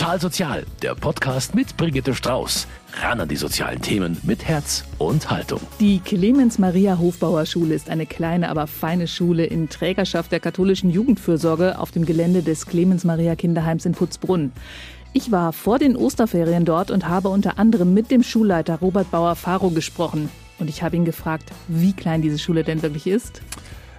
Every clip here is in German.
Total Sozial, der Podcast mit Brigitte Strauß. Ran an die sozialen Themen mit Herz und Haltung. Die Clemens Maria Hofbauer Schule ist eine kleine, aber feine Schule in Trägerschaft der katholischen Jugendfürsorge auf dem Gelände des Clemens Maria Kinderheims in Putzbrunn. Ich war vor den Osterferien dort und habe unter anderem mit dem Schulleiter Robert Bauer-Faro gesprochen. Und ich habe ihn gefragt, wie klein diese Schule denn wirklich ist.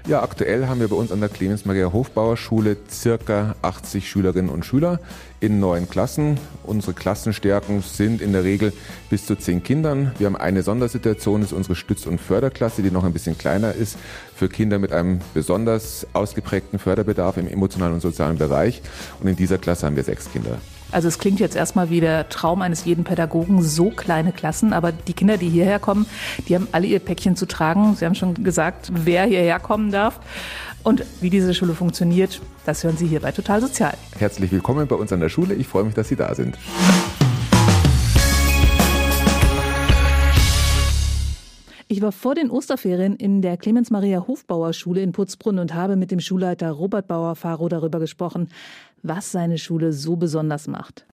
Ja, aktuell haben wir bei uns an der Clemens Maria Hofbauer Schule circa 80 Schülerinnen und Schüler in neun Klassen. Unsere Klassenstärken sind in der Regel bis zu zehn Kindern. Wir haben eine Sondersituation, das ist unsere Stütz- und Förderklasse, die noch ein bisschen kleiner ist, für Kinder mit einem besonders ausgeprägten Förderbedarf im emotionalen und sozialen Bereich. Und in dieser Klasse haben wir sechs Kinder. Also es klingt jetzt erstmal wie der Traum eines jeden Pädagogen, so kleine Klassen, aber die Kinder, die hierher kommen, die haben alle ihr Päckchen zu tragen. Sie haben schon gesagt, wer hierher kommen darf. Und wie diese Schule funktioniert, das hören Sie hier bei Total Sozial. Herzlich willkommen bei uns an der Schule. Ich freue mich, dass Sie da sind. Ich war vor den Osterferien in der Clemens Maria Hofbauer Schule in Putzbrunn und habe mit dem Schulleiter Robert Bauer-Faro darüber gesprochen, was seine Schule so besonders macht.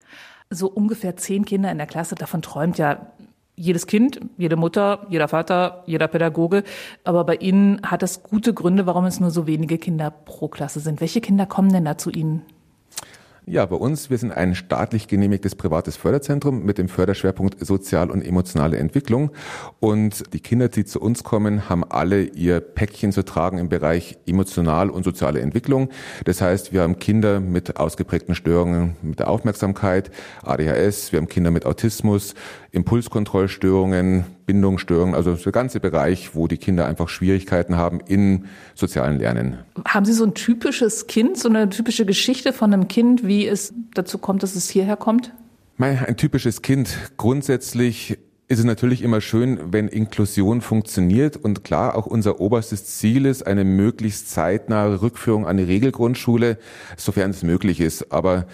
So ungefähr zehn Kinder in der Klasse, davon träumt ja jedes Kind, jede Mutter, jeder Vater, jeder Pädagoge. Aber bei Ihnen hat das gute Gründe, warum es nur so wenige Kinder pro Klasse sind. Welche Kinder kommen denn da zu Ihnen? Ja, bei uns, wir sind ein staatlich genehmigtes privates Förderzentrum mit dem Förderschwerpunkt sozial und emotionale Entwicklung. Und die Kinder, die zu uns kommen, haben alle ihr Päckchen zu tragen im Bereich emotional und soziale Entwicklung. Das heißt, wir haben Kinder mit ausgeprägten Störungen mit der Aufmerksamkeit, ADHS, wir haben Kinder mit Autismus, Impulskontrollstörungen, Bindungsstörungen, also der ganze Bereich, wo die Kinder einfach Schwierigkeiten haben in sozialen Lernen. Haben Sie so ein typisches Kind, so eine typische Geschichte von einem Kind, wie es dazu kommt, dass es hierher kommt? Ein typisches Kind. Grundsätzlich ist es natürlich immer schön, wenn Inklusion funktioniert und klar, auch unser oberstes Ziel ist eine möglichst zeitnahe Rückführung an die Regelgrundschule, sofern es möglich ist. Aber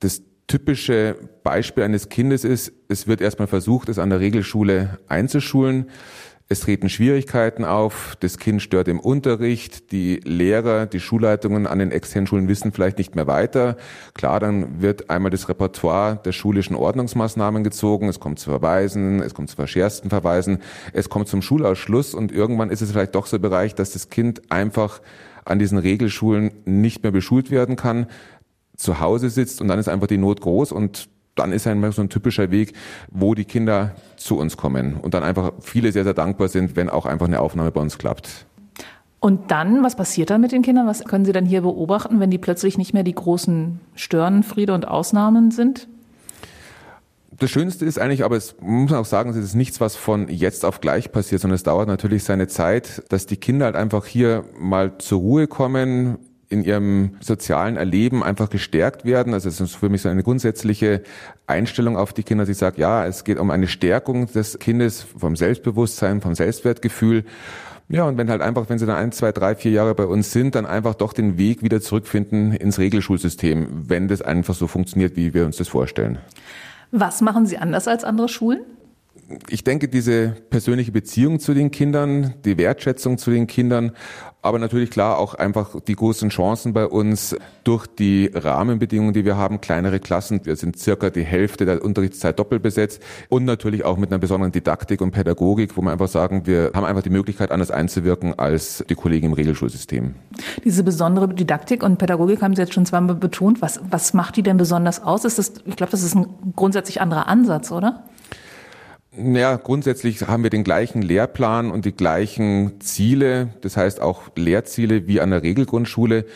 das typische Beispiel eines Kindes ist, es wird erstmal versucht, es an der Regelschule einzuschulen. Es treten Schwierigkeiten auf, das Kind stört im Unterricht, die Lehrer, die Schulleitungen an den externen Schulen wissen vielleicht nicht mehr weiter. Klar, dann wird einmal das Repertoire der schulischen Ordnungsmaßnahmen gezogen, es kommt zu Verweisen, es kommt zu verschärften Verweisen, es kommt zum Schulausschluss und irgendwann ist es vielleicht doch so Bereich, dass das Kind einfach an diesen Regelschulen nicht mehr beschult werden kann zu Hause sitzt und dann ist einfach die Not groß und dann ist einmal so ein typischer Weg, wo die Kinder zu uns kommen und dann einfach viele sehr, sehr dankbar sind, wenn auch einfach eine Aufnahme bei uns klappt. Und dann, was passiert dann mit den Kindern? Was können Sie dann hier beobachten, wenn die plötzlich nicht mehr die großen Störenfriede und Ausnahmen sind? Das Schönste ist eigentlich, aber es muss man auch sagen, es ist nichts, was von jetzt auf gleich passiert, sondern es dauert natürlich seine Zeit, dass die Kinder halt einfach hier mal zur Ruhe kommen, in ihrem sozialen Erleben einfach gestärkt werden. Also es ist für mich so eine grundsätzliche Einstellung auf die Kinder, die sagt, ja, es geht um eine Stärkung des Kindes vom Selbstbewusstsein, vom Selbstwertgefühl. Ja, und wenn halt einfach, wenn sie dann ein, zwei, drei, vier Jahre bei uns sind, dann einfach doch den Weg wieder zurückfinden ins Regelschulsystem, wenn das einfach so funktioniert, wie wir uns das vorstellen. Was machen Sie anders als andere Schulen? Ich denke, diese persönliche Beziehung zu den Kindern, die Wertschätzung zu den Kindern, aber natürlich klar auch einfach die großen Chancen bei uns durch die Rahmenbedingungen, die wir haben, kleinere Klassen. Wir sind circa die Hälfte der Unterrichtszeit doppelt besetzt und natürlich auch mit einer besonderen Didaktik und Pädagogik, wo wir einfach sagen, wir haben einfach die Möglichkeit, anders einzuwirken als die Kollegen im Regelschulsystem. Diese besondere Didaktik und Pädagogik haben Sie jetzt schon zweimal betont. Was, was macht die denn besonders aus? Ist das, ich glaube, das ist ein grundsätzlich anderer Ansatz, oder? Ja, grundsätzlich haben wir den gleichen Lehrplan und die gleichen Ziele, das heißt auch Lehrziele wie an der Regelgrundschule.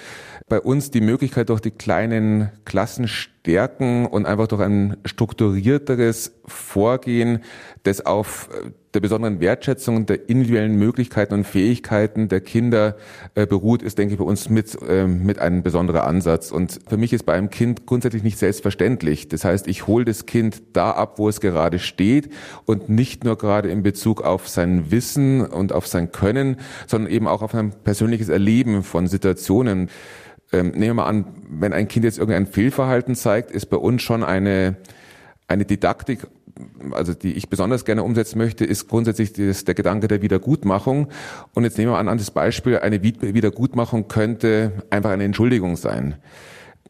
Bei uns die Möglichkeit durch die kleinen Klassen stärken und einfach durch ein strukturierteres Vorgehen, das auf äh, der besonderen Wertschätzung der individuellen Möglichkeiten und Fähigkeiten der Kinder äh, beruht, ist, denke ich, bei uns mit, äh, mit einem besonderen Ansatz. Und für mich ist bei einem Kind grundsätzlich nicht selbstverständlich. Das heißt, ich hole das Kind da ab, wo es gerade steht und nicht nur gerade in Bezug auf sein Wissen und auf sein Können, sondern eben auch auf ein persönliches Erleben von Situationen. Ähm, nehmen wir mal an, wenn ein Kind jetzt irgendein Fehlverhalten zeigt, ist bei uns schon eine, eine Didaktik, also die ich besonders gerne umsetzen möchte, ist grundsätzlich das, der Gedanke der Wiedergutmachung. Und jetzt nehmen wir an, an das Beispiel, eine Wiedergutmachung könnte einfach eine Entschuldigung sein.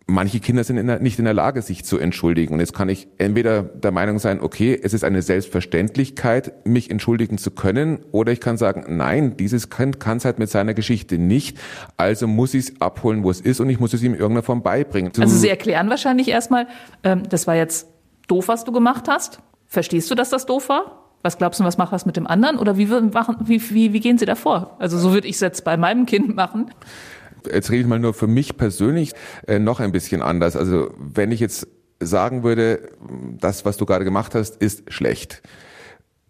manche Kinder sind in der, nicht in der Lage, sich zu entschuldigen. Und jetzt kann ich entweder der Meinung sein, okay, es ist eine Selbstverständlichkeit, mich entschuldigen zu können, oder ich kann sagen, nein, dieses Kind kann es halt mit seiner Geschichte nicht, also muss ich es abholen, wo es ist, und ich muss es ihm in irgendeiner Form beibringen. Also Sie erklären wahrscheinlich erstmal, ähm, das war jetzt doof, was du gemacht hast. Verstehst du, dass das doof war? Was glaubst du, was macht das mit dem anderen? Oder wie, machen, wie, wie, wie gehen Sie da vor? Also so würde ich es jetzt bei meinem Kind machen jetzt rede ich mal nur für mich persönlich, äh, noch ein bisschen anders. Also wenn ich jetzt sagen würde, das, was du gerade gemacht hast, ist schlecht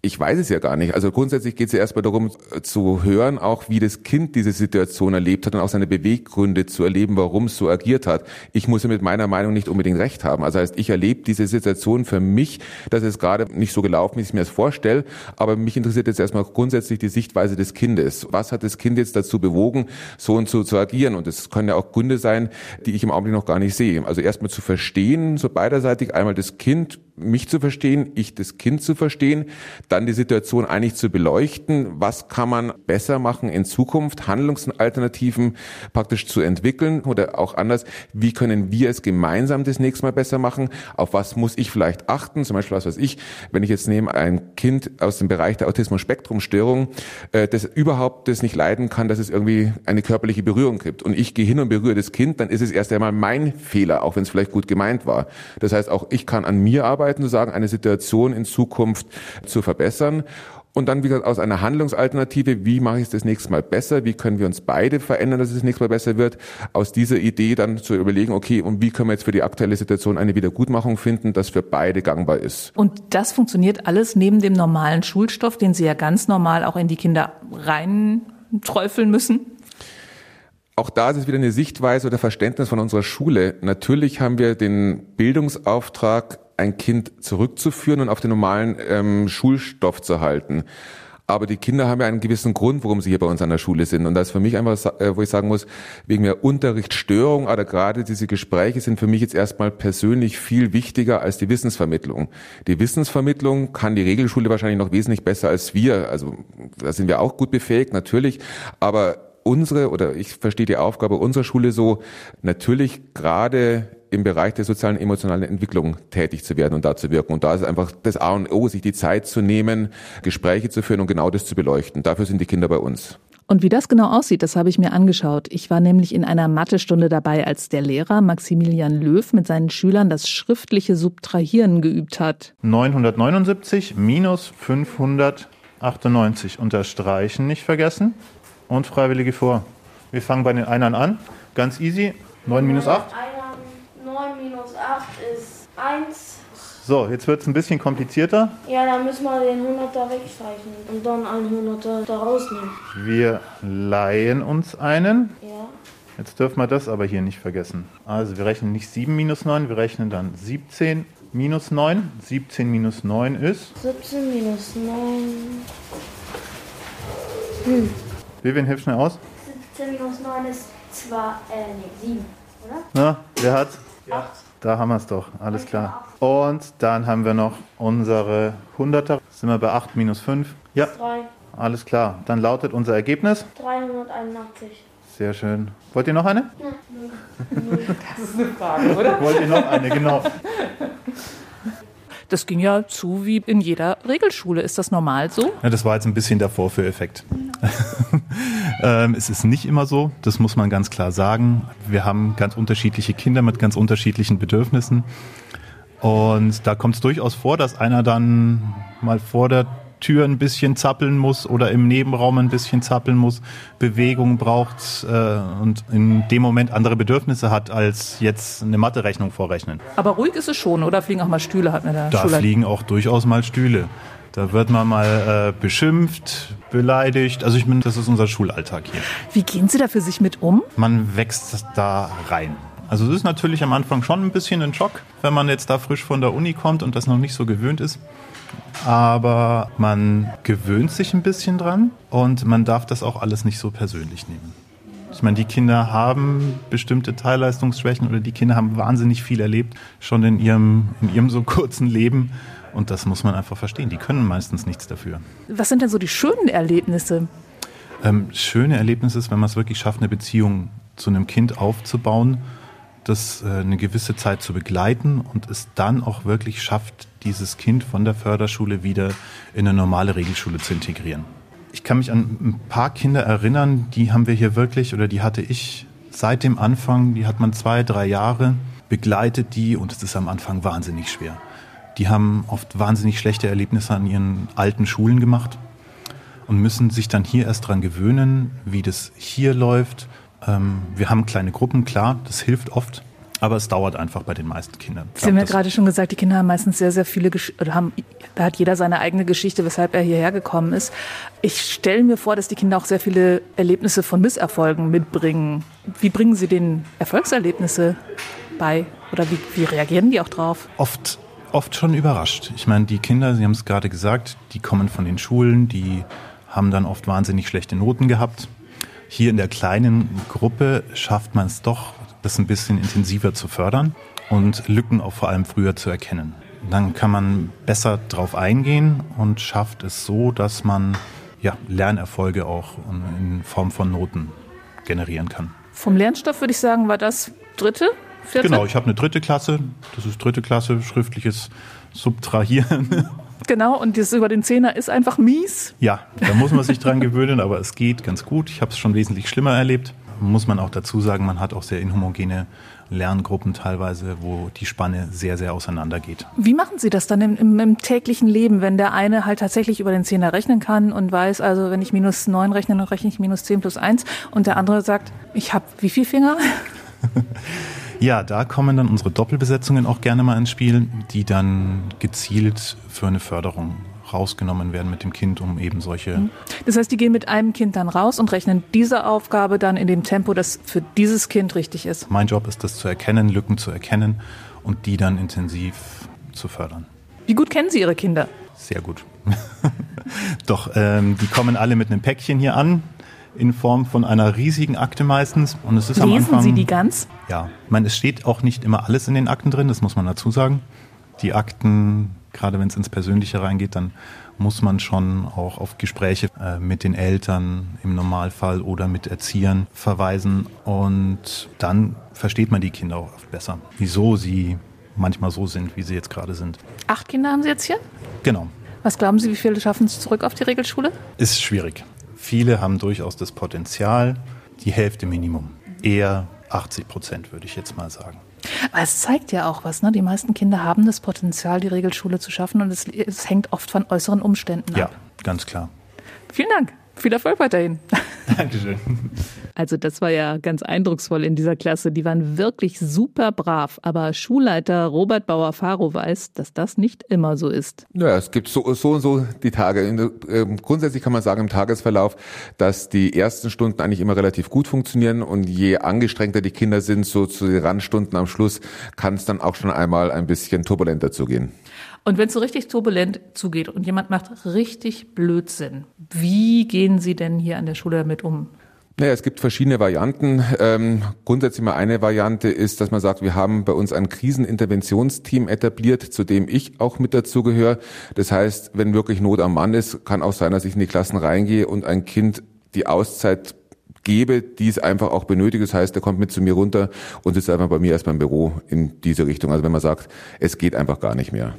ich weiß es ja gar nicht. Also grundsätzlich geht es ja erstmal darum äh, zu hören, auch wie das Kind diese Situation erlebt hat und auch seine Beweggründe zu erleben, warum es so agiert hat. Ich muss ja mit meiner Meinung nicht unbedingt recht haben. Also heißt, ich erlebe diese Situation für mich, dass es gerade nicht so gelaufen ist, wie ich mir das vorstelle. Aber mich interessiert jetzt erstmal grundsätzlich die Sichtweise des Kindes. Was hat das Kind jetzt dazu bewogen, so und so zu agieren? Und es können ja auch Gründe sein, die ich im Augenblick noch gar nicht sehe. Also erstmal zu verstehen, so beiderseitig einmal das Kind mich zu verstehen, ich das Kind zu verstehen, dann die Situation eigentlich zu beleuchten, was kann man besser machen in Zukunft, Handlungsalternativen praktisch zu entwickeln? Oder auch anders, wie können wir es gemeinsam das nächste Mal besser machen, auf was muss ich vielleicht achten, zum Beispiel was weiß ich, wenn ich jetzt nehme ein Kind aus dem Bereich der Autismus-Spektrum-Störung, äh, das überhaupt das nicht leiden kann, dass es irgendwie eine körperliche Berührung gibt. Und ich gehe hin und berühre das Kind, dann ist es erst einmal mein Fehler, auch wenn es vielleicht gut gemeint war. Das heißt, auch ich kann an mir arbeiten, arbeiten, sozusagen eine Situation in Zukunft zu verbessern. Und dann, wie gesagt, aus einer Handlungsalternative, wie mache ich es das nächste Mal besser? Wie können wir uns beide verändern, dass es das nächste Mal besser wird? Aus dieser Idee dann zu überlegen, okay, und wie können wir jetzt für die aktuelle Situation eine Wiedergutmachung finden, das für beide gangbar ist? Und das funktioniert alles neben dem normalen Schulstoff, den Sie ja ganz normal auch in die Kinder reinträufeln müssen? Auch da ist es wieder eine Sichtweise oder Verständnis von unserer Schule. Natürlich haben wir den Bildungsauftrag, ein Kind zurückzuführen und auf den normalen ähm, Schulstoff zu halten. Aber die Kinder haben ja einen gewissen Grund, warum sie hier bei uns an der Schule sind. Und das ist für mich einfach, äh, wo ich sagen muss, wegen der Unterrichtsstörung oder gerade diese Gespräche sind für mich jetzt erstmal persönlich viel wichtiger als die Wissensvermittlung. Die Wissensvermittlung kann die Regelschule wahrscheinlich noch wesentlich besser als wir. Also da sind wir auch gut befähigt, natürlich. Aber unsere, oder ich verstehe die Aufgabe unserer Schule so, natürlich gerade im Bereich der sozialen emotionalen Entwicklung tätig zu werden und da zu wirken. Und da ist einfach das A und O, sich die Zeit zu nehmen, Gespräche zu führen und genau das zu beleuchten. Dafür sind die Kinder bei uns. Und wie das genau aussieht, das habe ich mir angeschaut. Ich war nämlich in einer Mathestunde dabei, als der Lehrer Maximilian Löw mit seinen Schülern das schriftliche Subtrahieren geübt hat. 979 minus 598 unterstreichen nicht vergessen und Freiwillige vor. Wir fangen bei den Einern an. Ganz easy. 9 minus 8. 9 minus 8 ist 1. So, jetzt wird es ein bisschen komplizierter. Ja, dann müssen wir den 100er wegstreichen und dann einen 100er da rausnehmen. Wir leihen uns einen. Ja. Jetzt dürfen wir das aber hier nicht vergessen. Also wir rechnen nicht 7 minus 9, wir rechnen dann 17 minus 9. 17 minus 9 ist? 17 minus 9. Hm. Vivian, hilf schnell aus. 17 minus 9 ist 2, äh, nee, 7, oder? Na, wer hat? Ja. Da haben wir es doch, alles klar. Und dann haben wir noch unsere 100er. Sind wir bei 8 minus 5? Ja. 3. Alles klar. Dann lautet unser Ergebnis? 381. Sehr schön. Wollt ihr noch eine? Ja. Das ist eine Frage, oder? Wollt ihr noch eine, genau. Das ging ja zu wie in jeder Regelschule. Ist das normal so? Ja, das war jetzt ein bisschen der Vorführeffekt. ähm, es ist nicht immer so, das muss man ganz klar sagen. Wir haben ganz unterschiedliche Kinder mit ganz unterschiedlichen Bedürfnissen. Und da kommt es durchaus vor, dass einer dann mal vor der Tür ein bisschen zappeln muss oder im Nebenraum ein bisschen zappeln muss, Bewegung braucht äh, und in dem Moment andere Bedürfnisse hat, als jetzt eine Mathe-Rechnung vorrechnen. Aber ruhig ist es schon, oder fliegen auch mal Stühle, hat mir der Da Schulleiter- fliegen auch durchaus mal Stühle. Da wird man mal äh, beschimpft, beleidigt. Also ich meine, das ist unser Schulalltag hier. Wie gehen Sie da für sich mit um? Man wächst da rein. Also es ist natürlich am Anfang schon ein bisschen ein Schock, wenn man jetzt da frisch von der Uni kommt und das noch nicht so gewöhnt ist. Aber man gewöhnt sich ein bisschen dran und man darf das auch alles nicht so persönlich nehmen. Ich meine, die Kinder haben bestimmte Teilleistungsschwächen oder die Kinder haben wahnsinnig viel erlebt, schon in ihrem, in ihrem so kurzen Leben. Und das muss man einfach verstehen. Die können meistens nichts dafür. Was sind denn so die schönen Erlebnisse? Ähm, schöne Erlebnis ist, wenn man es wirklich schafft, eine Beziehung zu einem Kind aufzubauen das äh, eine gewisse Zeit zu begleiten und es dann auch wirklich schafft, dieses Kind von der Förderschule wieder in eine normale Regelschule zu integrieren. Ich kann mich an ein paar Kinder erinnern, die haben wir hier wirklich oder die hatte ich seit dem Anfang, die hat man zwei, drei Jahre begleitet die und es ist am Anfang wahnsinnig schwer. Die haben oft wahnsinnig schlechte Erlebnisse an ihren alten Schulen gemacht und müssen sich dann hier erst dran gewöhnen, wie das hier läuft. Ähm, wir haben kleine Gruppen, klar, das hilft oft. Aber es dauert einfach bei den meisten Kindern. Sie haben ja gerade schon gesagt, die Kinder haben meistens sehr, sehr viele, Gesch oder haben, da hat jeder seine eigene Geschichte, weshalb er hierher gekommen ist. Ich stelle mir vor, dass die Kinder auch sehr viele Erlebnisse von Misserfolgen mitbringen. Wie bringen Sie den Erfolgserlebnisse bei? Oder wie, wie reagieren die auch drauf? Oft, oft schon überrascht. Ich meine, die Kinder, Sie haben es gerade gesagt, die kommen von den Schulen, die haben dann oft wahnsinnig schlechte Noten gehabt. Hier in der kleinen Gruppe schafft man es doch, das ein bisschen intensiver zu fördern und Lücken auch vor allem früher zu erkennen. Dann kann man besser drauf eingehen und schafft es so, dass man ja, Lernerfolge auch in Form von Noten generieren kann. Vom Lernstoff würde ich sagen, war das dritte, vierte? Genau, ich habe eine dritte Klasse. Das ist dritte Klasse, schriftliches Subtrahieren. Genau, und das über den Zehner ist einfach mies. Ja, da muss man sich dran gewöhnen, aber es geht ganz gut. Ich habe es schon wesentlich schlimmer erlebt. Muss man auch dazu sagen, man hat auch sehr inhomogene Lerngruppen teilweise, wo die Spanne sehr, sehr auseinander geht. Wie machen Sie das dann im, im, im, täglichen Leben, wenn der eine halt tatsächlich über den Zehner rechnen kann und weiß, also wenn ich minus neun rechne, dann rechne ich minus zehn plus eins und der andere sagt, ich habe wie viel Finger? Ja, da kommen dann unsere Doppelbesetzungen auch gerne mal ins Spiel, die dann gezielt für eine Förderung rausgenommen werden mit dem Kind, um eben solche. Mhm. Das heißt, die gehen mit einem Kind dann raus und rechnen diese Aufgabe dann in dem Tempo, das für dieses Kind richtig ist. Mein Job ist das zu erkennen, Lücken zu erkennen und die dann intensiv zu fördern. Wie gut kennen Sie Ihre Kinder? Sehr gut. Doch, ähm, die kommen alle mit einem Päckchen hier an in Form von einer riesigen Akte meistens. Und es ist Lesen am Anfang, Sie die ganz? Ja, ich meine, es steht auch nicht immer alles in den Akten drin, das muss man dazu sagen. Die Akten, gerade wenn es ins Persönliche reingeht, dann muss man schon auch auf Gespräche äh, mit den Eltern im Normalfall oder mit Erziehern verweisen. Und dann versteht man die Kinder auch oft besser, wieso sie manchmal so sind, wie sie jetzt gerade sind. Acht Kinder haben Sie jetzt hier? Genau. Was glauben Sie, wie viele schaffen es zurück auf die Regelschule? Ist schwierig. Viele haben durchaus das Potenzial, die Hälfte Minimum. Eher 80 Prozent, würde ich jetzt mal sagen. Aber es zeigt ja auch was, ne? Die meisten Kinder haben das Potenzial, die Regelschule zu schaffen und es, es hängt oft von äußeren Umständen ab. Ja, ganz klar. Vielen Dank. Viel Erfolg weiterhin. Dankeschön. Also das war ja ganz eindrucksvoll in dieser Klasse. Die waren wirklich super brav. Aber Schulleiter Robert Bauer-Faro weiß, dass das nicht immer so ist. Ja, es gibt so, so und so die Tage. Ähm, grundsätzlich kann man sagen im Tagesverlauf, dass die ersten Stunden eigentlich immer relativ gut funktionieren und je angestrengter die Kinder sind, so zu den Randstunden am Schluss, kann es dann auch schon einmal ein bisschen turbulenter zugehen. Und wenn es so richtig turbulent zugeht und jemand macht richtig Blödsinn, wie gehen Sie denn hier an der Schule damit um? Naja, es gibt verschiedene Varianten. Ähm, grundsätzlich mal eine Variante ist, dass man sagt, wir haben bei uns ein Kriseninterventionsteam etabliert, zu dem ich auch mit dazugehöre. Das heißt, wenn wirklich Not am Mann ist, kann auch sein, dass ich in die Klassen reingehe und ein Kind die Auszeit gebe, die es einfach auch benötigt. Das heißt, er kommt mit zu mir runter und sitzt einfach bei mir erst beim Büro in diese Richtung. Also wenn man sagt, es geht einfach gar nicht mehr.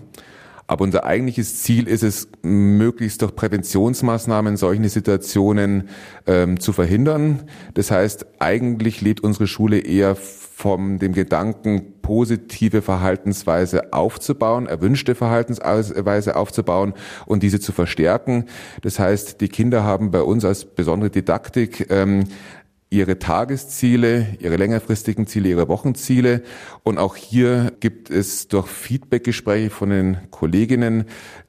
Aber unser eigentliches Ziel ist es, möglichst durch Präventionsmaßnahmen solche Situationen ähm, zu verhindern. Das heißt, eigentlich lebt unsere Schule eher von dem Gedanken, positive Verhaltensweise aufzubauen, erwünschte Verhaltensweise aufzubauen und diese zu verstärken. Das heißt, die Kinder haben bei uns als besondere Didaktik ähm, ihre Tagesziele, ihre längerfristigen Ziele, ihre Wochenziele. Und auch hier gibt es durch Feedbackgespräche von den Kolleginnen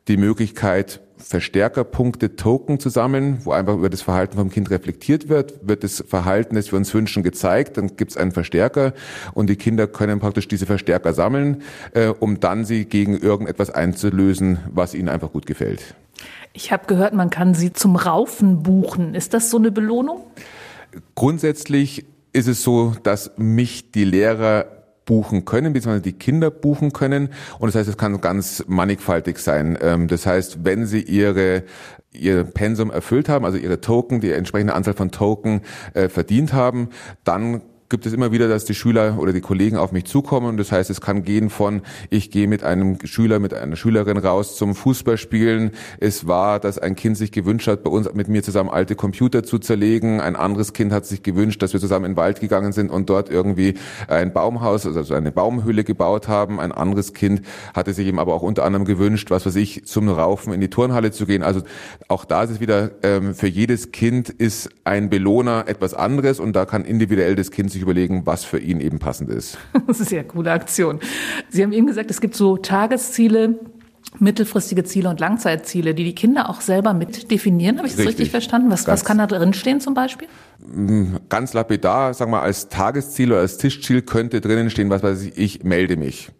die Möglichkeit, Verstärkerpunkte, Token zu sammeln, wo einfach über das Verhalten vom Kind reflektiert wird, wird das Verhalten, das wir uns wünschen, gezeigt, dann gibt es einen Verstärker und die Kinder können praktisch diese Verstärker sammeln, äh, um dann sie gegen irgendetwas einzulösen, was ihnen einfach gut gefällt. Ich habe gehört, man kann sie zum Raufen buchen. Ist das so eine Belohnung? Grundsätzlich ist es so, dass mich die Lehrer buchen können, beziehungsweise die Kinder buchen können. Und das heißt, es kann ganz mannigfaltig sein. Ähm, das heißt, wenn sie ihre ihr Pensum erfüllt haben, also ihre Token, die entsprechende Anzahl von Token äh, verdient haben, dann gibt es immer wieder, dass die Schüler oder die Kollegen auf mich zukommen. Das heißt, es kann gehen von, ich gehe mit einem Schüler, mit einer Schülerin raus zum Fußballspielen. Es war, dass ein Kind sich gewünscht hat, bei uns mit mir zusammen alte Computer zu zerlegen. Ein anderes Kind hat sich gewünscht, dass wir zusammen in den Wald gegangen sind und dort irgendwie ein Baumhaus, also eine Baumhöhle gebaut haben. Ein anderes Kind hatte sich eben aber auch unter anderem gewünscht, was weiß ich, zum Raufen in die Turnhalle zu gehen. Also auch da ist es wieder, ähm, für jedes Kind ist ein Belohner etwas anderes und da kann individuell das Kind sich überlegen, was für ihn eben passend ist. Das ist ja eine coole Aktion. Sie haben eben gesagt, es gibt so Tagesziele, mittelfristige Ziele und Langzeitziele, die die Kinder auch selber mit definieren. Habe ich das richtig, richtig verstanden? Was, was kann da drin stehen zum Beispiel? Mm, ganz lapidar, sagen wir als Tagesziel oder als Tischziel könnte drinnen stehen, was weiß ich, ich melde mich.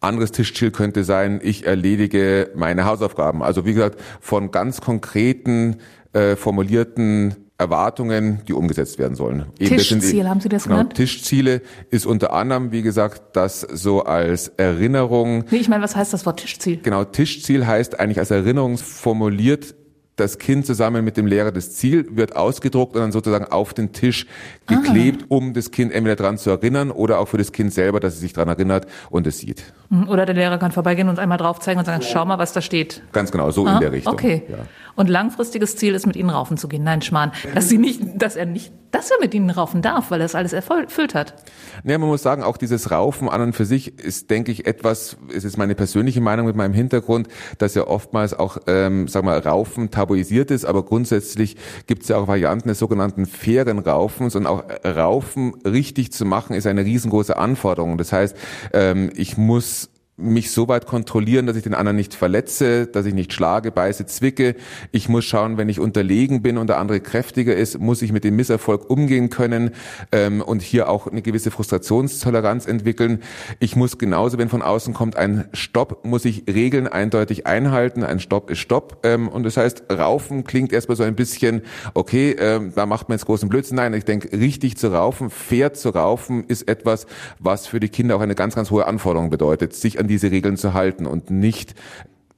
Anderes Tischziel könnte sein, ich erledige meine Hausaufgaben. Also wie gesagt, von ganz konkreten, äh, formulierten Erwartungen, die umgesetzt werden sollen. Eben Tischziele, haben Sie das genau, genannt? Tischziele ist unter anderem, wie gesagt, das so als Erinnerung. Nee, ich meine, was heißt das Wort Tischziel? Genau, Tischziel heißt eigentlich als Erinnerung formuliert das Kind zusammen mit dem Lehrer das Ziel wird ausgedruckt und dann sozusagen auf den Tisch geklebt, ah. um das Kind entweder daran zu erinnern oder auch für das Kind selber, dass es sich daran erinnert und es sieht. Mhm, oder der Lehrer kann vorbeigehen und einmal drauf zeigen und sagen, schau mal, was da steht. Ganz genau, so ah, in der Richtung. Okay. Ja. Und langfristiges Ziel ist, mit ihnen raufen zu gehen. Nein, Schmarrn. Dass sie nicht, dass er nicht, dass er mit ihnen raufen darf, weil er das alles erfüllt hat. Ja, man muss sagen, auch dieses Raufen an und für sich ist, denke ich, etwas, es ist meine persönliche Meinung mit meinem Hintergrund, dass ja oftmals auch, ähm, sag mal, Raufen tabuisiert ist, aber grundsätzlich gibt es ja auch Varianten des sogenannten fairen Raufens und auch Raufen richtig zu machen, ist eine riesengroße Anforderung. Das heißt, ähm, ich muss mich so weit kontrollieren, dass ich den anderen nicht verletze, dass ich nicht schlage, beiße, zwicke. Ich muss schauen, wenn ich unterlegen bin und der andere kräftiger ist, muss ich mit dem Misserfolg umgehen können ähm, und hier auch eine gewisse Frustrationstoleranz entwickeln. Ich muss genauso, wenn von außen kommt ein Stopp, muss ich Regeln eindeutig einhalten. Ein Stopp ist Stopp. Ähm, und das heißt, Raufen klingt erstmal so ein bisschen, okay, ähm, da macht man jetzt großen Blödsinn. Nein, ich denke, richtig zu raufen, fair zu raufen, ist etwas, was für die Kinder auch eine ganz, ganz hohe Anforderung bedeutet, sich an diese Regeln zu halten und nicht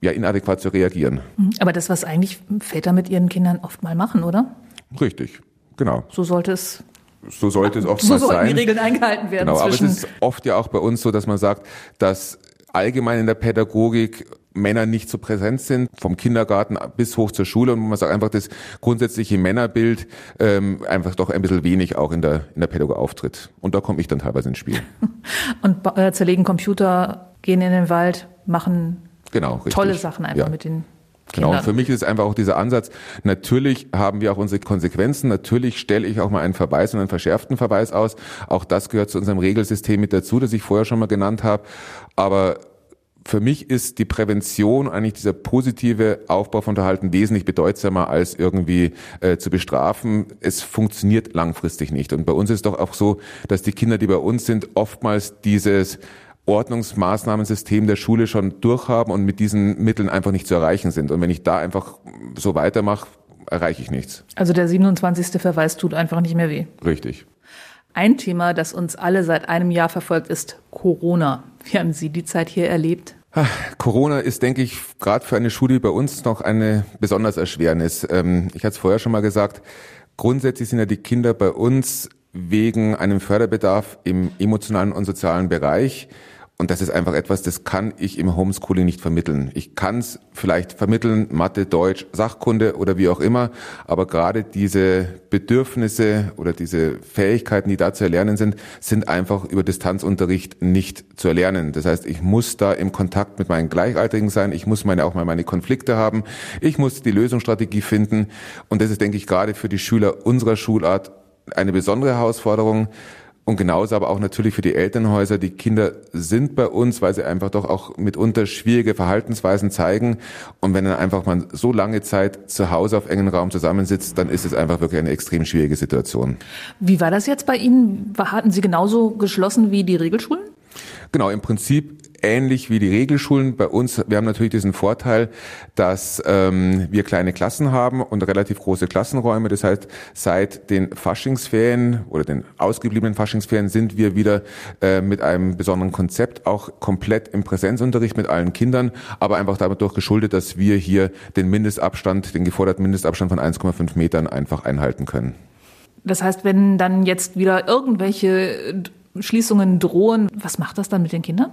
ja, inadäquat zu reagieren. Mhm. Aber das, was eigentlich Väter mit ihren Kindern oft mal machen, oder? Richtig, genau. So sollte es so sollte es oftmals so sein. die Regeln eingehalten werden. Genau, aber es ist oft ja auch bei uns so, dass man sagt, dass allgemein in der Pädagogik Männer nicht so präsent sind, vom Kindergarten bis hoch zur Schule und man sagt einfach, das grundsätzliche Männerbild ähm, einfach doch ein bisschen wenig auch in der, in der Pädagogik auftritt. Und da komme ich dann teilweise ins Spiel. und äh, zerlegen Computer, gehen in den Wald, machen genau, tolle Sachen einfach ja. mit den Genau, und für mich ist einfach auch dieser Ansatz, natürlich haben wir auch unsere Konsequenzen, natürlich stelle ich auch mal einen Verweis und einen verschärften Verweis aus. Auch das gehört zu unserem Regelsystem mit dazu, das ich vorher schon mal genannt habe. Aber für mich ist die Prävention eigentlich dieser positive Aufbau von Verhalten wesentlich bedeutsamer als irgendwie äh, zu bestrafen. Es funktioniert langfristig nicht. Und bei uns ist doch auch so, dass die Kinder, die bei uns sind, oftmals dieses Ordnungsmaßnahmensystem der Schule schon durchhaben und mit diesen Mitteln einfach nicht zu erreichen sind. Und wenn ich da einfach so weitermache, erreiche ich nichts. Also der 27. Verweis tut einfach nicht mehr weh. Richtig. Ein Thema, das uns alle seit einem Jahr verfolgt, ist Corona. Wie haben Sie die Zeit hier erlebt? Corona ist, denke ich, gerade für eine Schule bei uns noch eine besonders Erschwernis. Ähm, ich hatte es vorher schon mal gesagt, grundsätzlich sind ja die Kinder bei uns wegen einem Förderbedarf im emotionalen und sozialen Bereich. Und das ist einfach etwas, das kann ich im Homeschooling nicht vermitteln. Ich kann es vielleicht vermitteln, Mathe, Deutsch, Sachkunde oder wie auch immer, aber gerade diese Bedürfnisse oder diese Fähigkeiten, die da zu erlernen sind, sind einfach über Distanzunterricht nicht zu erlernen. Das heißt, ich muss da im Kontakt mit meinen Gleichaltrigen sein, ich muss meine auch mal meine Konflikte haben, ich muss die Lösungsstrategie finden. Und das ist, denke ich, gerade für die Schüler unserer Schulart eine besondere Herausforderung. Und genauso aber auch natürlich für die Elternhäuser. Die Kinder sind bei uns, weil sie einfach doch auch mitunter schwierige Verhaltensweisen zeigen. Und wenn dann einfach man so lange Zeit zu Hause auf engen Raum zusammensitzt, dann ist es einfach wirklich eine extrem schwierige Situation. Wie war das jetzt bei Ihnen? Hatten Sie genauso geschlossen wie die Regelschulen? Genau, im Prinzip ähnlich wie die Regelschulen. Bei uns, wir haben natürlich diesen Vorteil, dass ähm, wir kleine Klassen haben und relativ große Klassenräume. Das heißt, seit den Faschingsferien oder den ausgebliebenen Faschingsferien sind wir wieder äh, mit einem besonderen Konzept auch komplett im Präsenzunterricht mit allen Kindern, aber einfach dadurch geschuldet, dass wir hier den Mindestabstand, den geforderten Mindestabstand von 1,5 Metern einfach einhalten können. Das heißt, wenn dann jetzt wieder irgendwelche Schließungen drohen, was macht das dann mit den Kindern?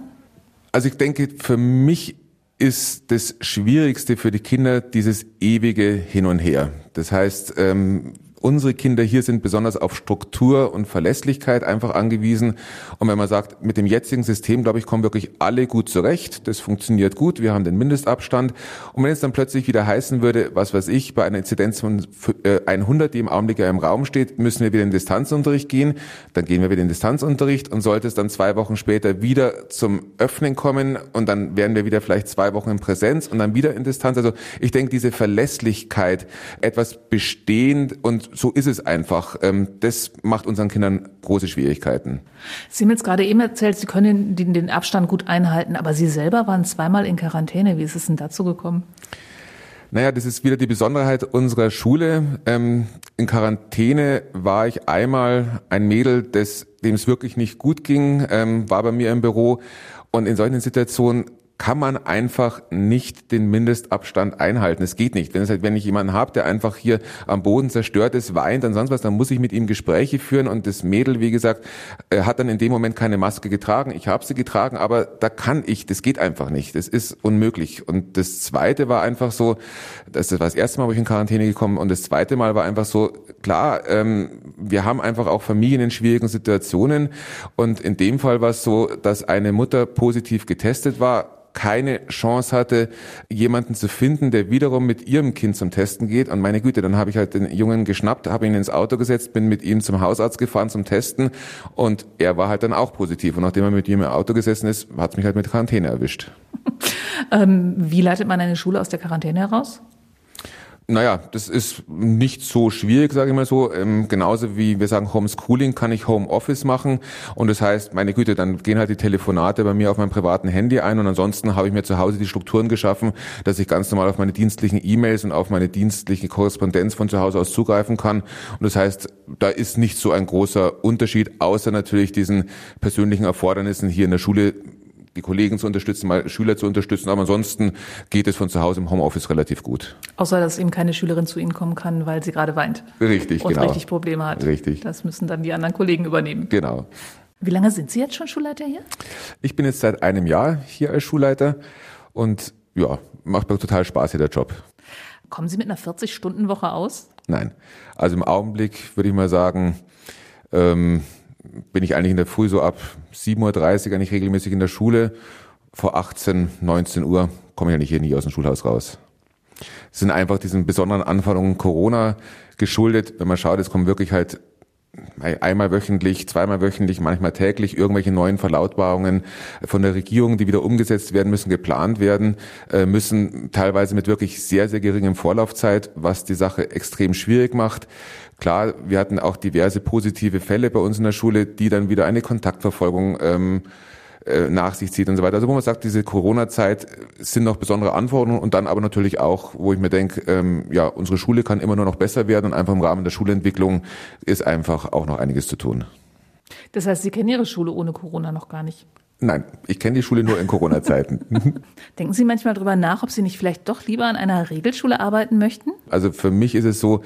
Also ich denke, für mich ist das Schwierigste für die Kinder dieses ewige Hin und Her. Das heißt, ähm, Unsere Kinder hier sind besonders auf Struktur und Verlässlichkeit einfach angewiesen. Und wenn man sagt, mit dem jetzigen System, glaube ich, kommen wirklich alle gut zurecht. Das funktioniert gut. Wir haben den Mindestabstand. Und wenn es dann plötzlich wieder heißen würde, was weiß ich, bei einer Inzidenz von 100, äh, die im Augenblick ja im Raum steht, müssen wir wieder in den Distanzunterricht gehen. Dann gehen wir wieder in den Distanzunterricht. Und sollte es dann zwei Wochen später wieder zum Öffnen kommen und dann wären wir wieder vielleicht zwei Wochen in Präsenz und dann wieder in Distanz. Also ich denke, diese Verlässlichkeit, etwas bestehend und so ist es einfach. Ähm, das macht unseren Kindern große Schwierigkeiten. Sie haben jetzt gerade eben erzählt, Sie können den Abstand gut einhalten, aber Sie selber waren zweimal in Quarantäne. Wie ist es denn dazu gekommen? Naja, das ist wieder die Besonderheit unserer Schule. Ähm, in Quarantäne war ich einmal ein Mädel, dem es wirklich nicht gut ging, ähm, war bei mir im Büro. Und in solchen Situationen kann man einfach nicht den Mindestabstand einhalten. Es geht nicht. Wenn, es halt, wenn ich jemanden habe, der einfach hier am Boden zerstört ist, weint und sonst was, dann muss ich mit ihm Gespräche führen und das Mädel, wie gesagt, äh, hat dann in dem Moment keine Maske getragen. Ich habe sie getragen, aber da kann ich, das geht einfach nicht. Das ist unmöglich. Und das Zweite war einfach so, das war das erste Mal, wo ich in Quarantäne gekommen und das zweite Mal war einfach so, klar, ähm, wir haben einfach auch Familien in schwierigen Situationen und in dem Fall war es so, dass eine Mutter positiv getestet war, keine Chance hatte, jemanden zu finden, der wiederum mit ihrem Kind zum Testen geht. Und meine Güte, dann habe ich halt den Jungen geschnappt, habe ihn ins Auto gesetzt, bin mit ihm zum Hausarzt gefahren zum Testen und er war halt dann auch positiv. Und nachdem er mit ihm im Auto gesessen ist, hat es mich halt mit Quarantäne erwischt. ähm, wie leitet man eine Schule aus der Quarantäne heraus? Naja, das ist nicht so schwierig, sage ich mal so. Ähm, genauso wie wir sagen Homeschooling kann ich Homeoffice machen. Und das heißt, meine Güte, dann gehen halt die Telefonate bei mir auf meinem privaten Handy ein und ansonsten habe ich mir zu Hause die Strukturen geschaffen, dass ich ganz normal auf meine dienstlichen E-Mails und auf meine dienstliche Korrespondenz von zu Hause aus zugreifen kann. Und das heißt, da ist nicht so ein großer Unterschied, außer natürlich diesen persönlichen Erfordernissen hier in der Schule die Kollegen zu unterstützen, mal Schüler zu unterstützen. Aber ansonsten geht es von zu Hause im Homeoffice relativ gut. Außer, dass eben keine Schülerin zu Ihnen kommen kann, weil sie gerade weint. Richtig, und genau. richtig Probleme hat. Richtig. Das müssen dann die anderen Kollegen übernehmen. Genau. Wie lange sind Sie jetzt schon Schulleiter hier? Ich bin jetzt seit einem Jahr hier als Schulleiter und ja, macht mir total Spaß hier der Job. Kommen Sie mit einer 40-Stunden-Woche aus? Nein. Also im Augenblick würde ich mal sagen, ähm, bin ich eigentlich in der Früh so ab 7.30 Uhr eigentlich regelmäßig in der Schule. Vor 18, 19 Uhr komme ich eigentlich hier nie aus dem Schulhaus raus. Es sind einfach diesen besonderen Anforderungen Corona geschuldet. Wenn man schaut, es kommen wirklich halt einmal wöchentlich, zweimal wöchentlich, manchmal täglich irgendwelche neuen Verlautbarungen von der Regierung, die wieder umgesetzt werden müssen, geplant werden, äh, müssen teilweise mit wirklich sehr, sehr geringem Vorlaufzeit, was die Sache extrem schwierig macht. Klar, wir hatten auch diverse positive Fälle bei uns in der Schule, die dann wieder eine Kontaktverfolgung ähm, äh, nach sich zieht und so weiter. Also wo man sagt, diese Corona-Zeit sind noch besondere Anforderungen und dann aber natürlich auch, wo ich mir denke, ähm, ja, unsere Schule kann immer nur noch besser werden und einfach im Rahmen der Schulentwicklung ist einfach auch noch einiges zu tun. Das heißt, Sie kennen Ihre Schule ohne Corona noch gar nicht? Nein, ich kenne die Schule nur in Corona-Zeiten. Denken Sie manchmal darüber nach, ob Sie nicht vielleicht doch lieber an einer Regelschule arbeiten möchten? Also für mich ist es so,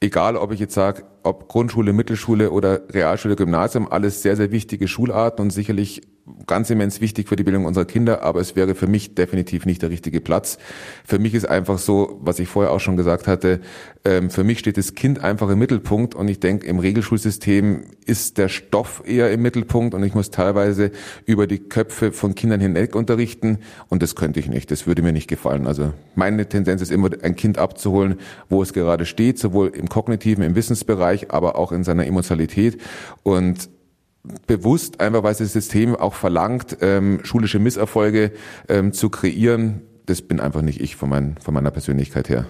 egal ob ich jetzt sage, ob Grundschule, Mittelschule oder Realschule, Gymnasium, alles sehr, sehr wichtige Schularten und sicherlich ganz immens wichtig für die Bildung unserer Kinder, aber es wäre für mich definitiv nicht der richtige Platz. Für mich ist einfach so, was ich vorher auch schon gesagt hatte, ähm, für mich steht das Kind einfach im Mittelpunkt und ich denke, im Regelschulsystem ist der Stoff eher im Mittelpunkt und ich muss teilweise über die Köpfe von Kindern hinweg unterrichten und das könnte ich nicht, das würde mir nicht gefallen. Also meine Tendenz ist immer, ein Kind abzuholen, wo es gerade steht, sowohl im kognitiven, im Wissensbereich, aber auch in seiner Emotionalität und bewusst, einfach weil das System auch verlangt, ähm, schulische Misserfolge ähm, zu kreieren. Das bin einfach nicht ich von, mein, von meiner Persönlichkeit her.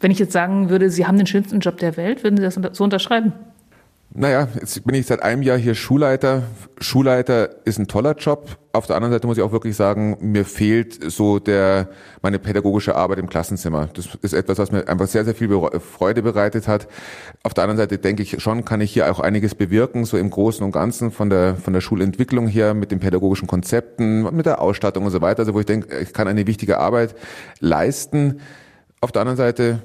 Wenn ich jetzt sagen würde, Sie haben den schönsten Job der Welt, würden Sie das so unterschreiben? Naja, jetzt bin ich seit einem Jahr hier Schulleiter. Schulleiter ist ein toller Job. Auf der anderen Seite muss ich auch wirklich sagen, mir fehlt so der, meine pädagogische Arbeit im Klassenzimmer. Das ist etwas, was mir einfach sehr, sehr viel Freude bereitet hat. Auf der anderen Seite denke ich schon, kann ich hier auch einiges bewirken, so im Großen und Ganzen von der, von der Schulentwicklung her, mit den pädagogischen Konzepten, mit der Ausstattung und so weiter. Also wo ich denke, ich kann eine wichtige Arbeit leisten. Auf der anderen Seite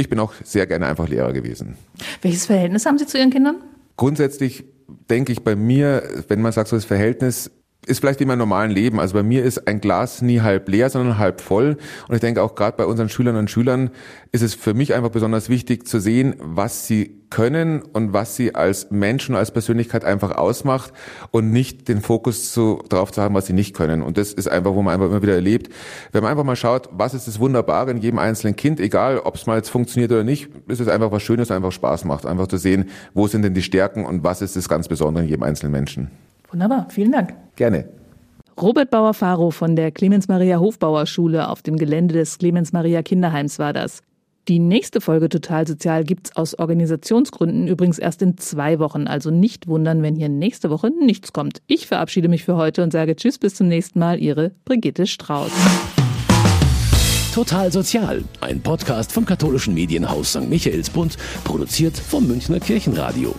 ich bin auch sehr gerne einfach Lehrer gewesen. Welches Verhältnis haben Sie zu Ihren Kindern? Grundsätzlich denke ich bei mir, wenn man sagt, so das Verhältnis ist vielleicht wie im normalen Leben. Also bei mir ist ein Glas nie halb leer, sondern halb voll. Und ich denke auch gerade bei unseren Schülerinnen und Schülern ist es für mich einfach besonders wichtig zu sehen, was sie können und was sie als Menschen, als Persönlichkeit einfach ausmacht und nicht den Fokus zu, darauf zu haben, was sie nicht können. Und das ist einfach, wo man einfach immer wieder erlebt. Wenn man einfach mal schaut, was ist das Wunderbare in jedem einzelnen Kind, egal ob es mal jetzt funktioniert oder nicht, ist es einfach was Schönes, einfach Spaß macht. Einfach zu sehen, wo sind denn die Stärken und was ist das ganz Besondere in jedem einzelnen Menschen. Wunderbar, vielen Dank. Gerne. Robert Bauer-Faro von der Clemens-Maria Hofbauer Schule auf dem Gelände des Clemens-Maria Kinderheims war das. Die nächste Folge Total Sozial gibt's aus Organisationsgründen übrigens erst in zwei Wochen. Also nicht wundern, wenn hier nächste Woche nichts kommt. Ich verabschiede mich für heute und sage Tschüss, bis zum nächsten Mal. Ihre Brigitte Strauß. Total Sozial, ein Podcast vom katholischen Medienhaus St. Michaelsbund, produziert vom Münchner Kirchenradio.